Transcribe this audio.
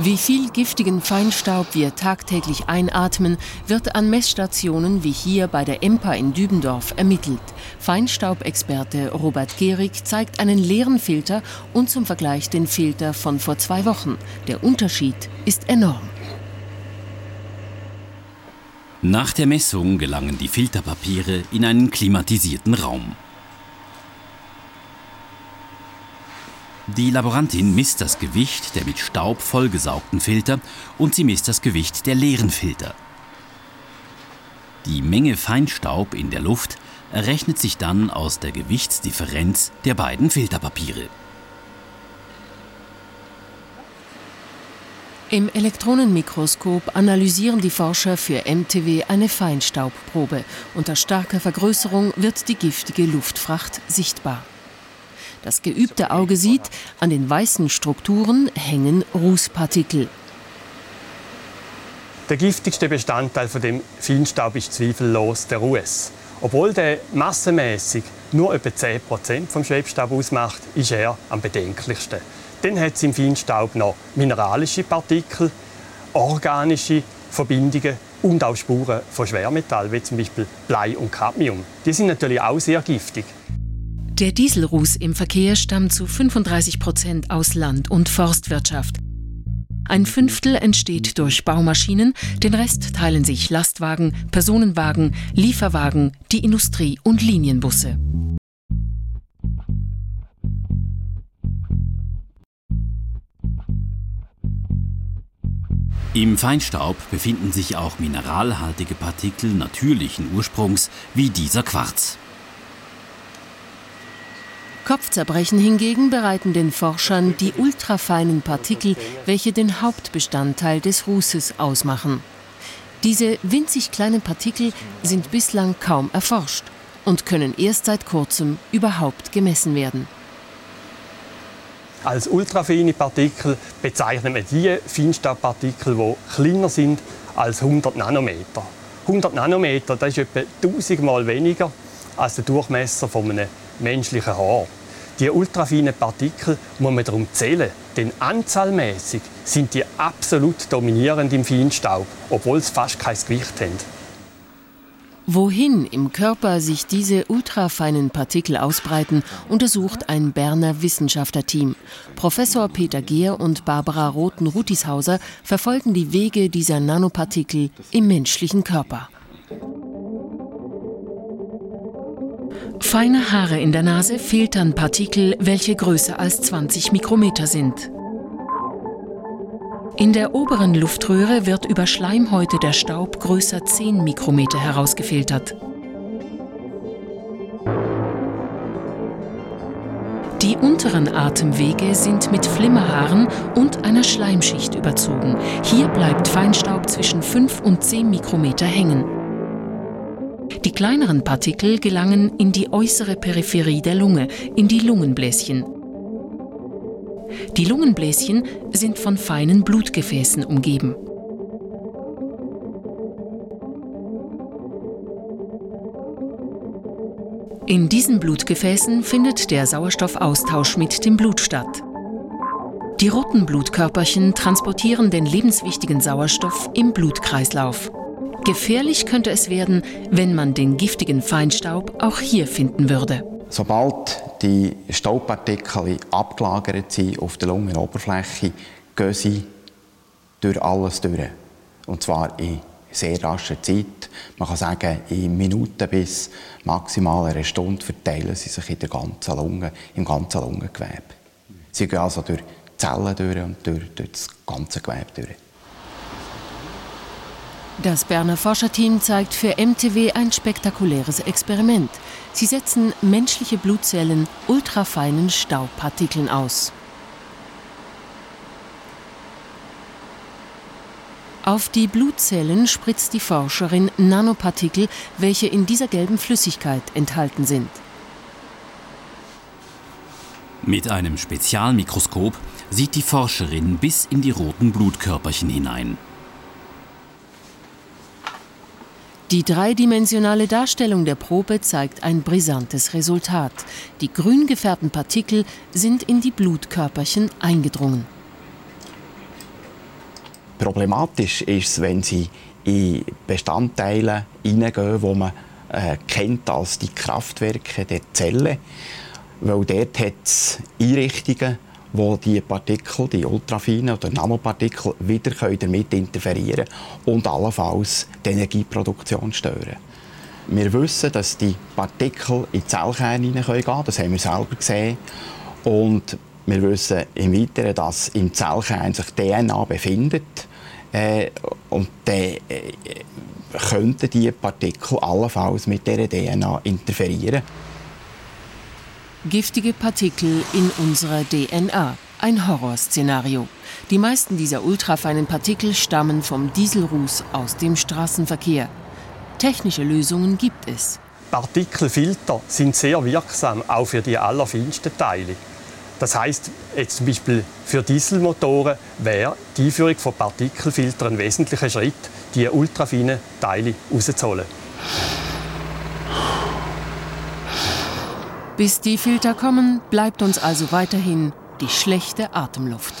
Wie viel giftigen Feinstaub wir tagtäglich einatmen, wird an Messstationen wie hier bei der EMPA in Dübendorf ermittelt. Feinstaubexperte Robert Gehrig zeigt einen leeren Filter und zum Vergleich den Filter von vor zwei Wochen. Der Unterschied ist enorm. Nach der Messung gelangen die Filterpapiere in einen klimatisierten Raum. Die Laborantin misst das Gewicht der mit Staub vollgesaugten Filter und sie misst das Gewicht der leeren Filter. Die Menge Feinstaub in der Luft errechnet sich dann aus der Gewichtsdifferenz der beiden Filterpapiere. Im Elektronenmikroskop analysieren die Forscher für MTW eine Feinstaubprobe. Unter starker Vergrößerung wird die giftige Luftfracht sichtbar. Das geübte Auge sieht, an den weißen Strukturen hängen Rußpartikel. Der giftigste Bestandteil von dem Feinstaub ist zweifellos der Ruß. Obwohl der massenmäßig nur etwa 10% vom Schwebstaub ausmacht, ist er am bedenklichsten. Dann hat es im Feinstaub noch mineralische Partikel, organische Verbindungen und auch Spuren von Schwermetall, wie zum Beispiel Blei und Cadmium. Die sind natürlich auch sehr giftig. Der Dieselruß im Verkehr stammt zu 35 Prozent aus Land- und Forstwirtschaft. Ein Fünftel entsteht durch Baumaschinen, den Rest teilen sich Lastwagen, Personenwagen, Lieferwagen, die Industrie und Linienbusse. Im Feinstaub befinden sich auch mineralhaltige Partikel natürlichen Ursprungs, wie dieser Quarz. Kopfzerbrechen hingegen bereiten den Forschern die ultrafeinen Partikel, welche den Hauptbestandteil des Rußes ausmachen. Diese winzig kleinen Partikel sind bislang kaum erforscht und können erst seit kurzem überhaupt gemessen werden. Als ultrafeine Partikel bezeichnen wir die Feinstaubpartikel, die kleiner sind als 100 Nanometer. 100 Nanometer das ist etwa 1000 Mal weniger als der Durchmesser von einem menschlichen Haar. Die ultrafeinen Partikel muss man darum zählen, denn anzahlmäßig sind die absolut dominierend im Feinstaub, obwohl sie fast kein Gewicht haben. Wohin im Körper sich diese ultrafeinen Partikel ausbreiten, untersucht ein Berner Wissenschaftlerteam. Professor Peter Gehr und Barbara Roten-Rutishauser verfolgen die Wege dieser Nanopartikel im menschlichen Körper. Feine Haare in der Nase filtern Partikel, welche größer als 20 Mikrometer sind. In der oberen Luftröhre wird über Schleimhäute der Staub größer 10 Mikrometer herausgefiltert. Die unteren Atemwege sind mit Flimmerhaaren und einer Schleimschicht überzogen. Hier bleibt Feinstaub zwischen 5 und 10 Mikrometer hängen. Die kleineren Partikel gelangen in die äußere Peripherie der Lunge, in die Lungenbläschen. Die Lungenbläschen sind von feinen Blutgefäßen umgeben. In diesen Blutgefäßen findet der Sauerstoffaustausch mit dem Blut statt. Die roten Blutkörperchen transportieren den lebenswichtigen Sauerstoff im Blutkreislauf. Gefährlich könnte es werden, wenn man den giftigen Feinstaub auch hier finden würde. Sobald die Staubpartikel abgelagert sind auf der Lungenoberfläche, gehen sie durch alles durch. Und zwar in sehr rascher Zeit. Man kann sagen, in Minuten bis maximal eine Stunde verteilen sie sich in der ganzen Lunge, im ganzen Lungengewebe. Sie gehen also durch die Zellen durch und durch, durch das ganze Gewebe durch. Das Berner Forscherteam zeigt für MTW ein spektakuläres Experiment. Sie setzen menschliche Blutzellen ultrafeinen Staubpartikeln aus. Auf die Blutzellen spritzt die Forscherin Nanopartikel, welche in dieser gelben Flüssigkeit enthalten sind. Mit einem Spezialmikroskop sieht die Forscherin bis in die roten Blutkörperchen hinein. Die dreidimensionale Darstellung der Probe zeigt ein brisantes Resultat. Die grün gefärbten Partikel sind in die Blutkörperchen eingedrungen. Problematisch ist es, wenn sie in Bestandteile hineingehen, die man äh, kennt als die Kraftwerke der Zelle, weil dort hat es Einrichtungen, wo die Partikel, die ultrafinen oder Nanopartikel, wieder damit interferieren und allenfalls die Energieproduktion stören. Wir wissen, dass die Partikel in die Zellkerne hineingehen können, das haben wir selber gesehen. Und wir wissen im Weiteren, dass im Zellkern sich DNA befindet. Äh, und dann äh, könnten diese Partikel allenfalls mit dieser DNA interferieren. Giftige Partikel in unserer DNA. Ein Horrorszenario. Die meisten dieser ultrafeinen Partikel stammen vom Dieselruß aus dem Straßenverkehr. Technische Lösungen gibt es. Partikelfilter sind sehr wirksam, auch für die allerfeinsten Teile. Das heißt, jetzt zum Beispiel für Dieselmotoren wäre die Einführung von Partikelfiltern ein wesentlicher Schritt, die ultrafeinen Teile rauszuholen. Bis die Filter kommen, bleibt uns also weiterhin die schlechte Atemluft.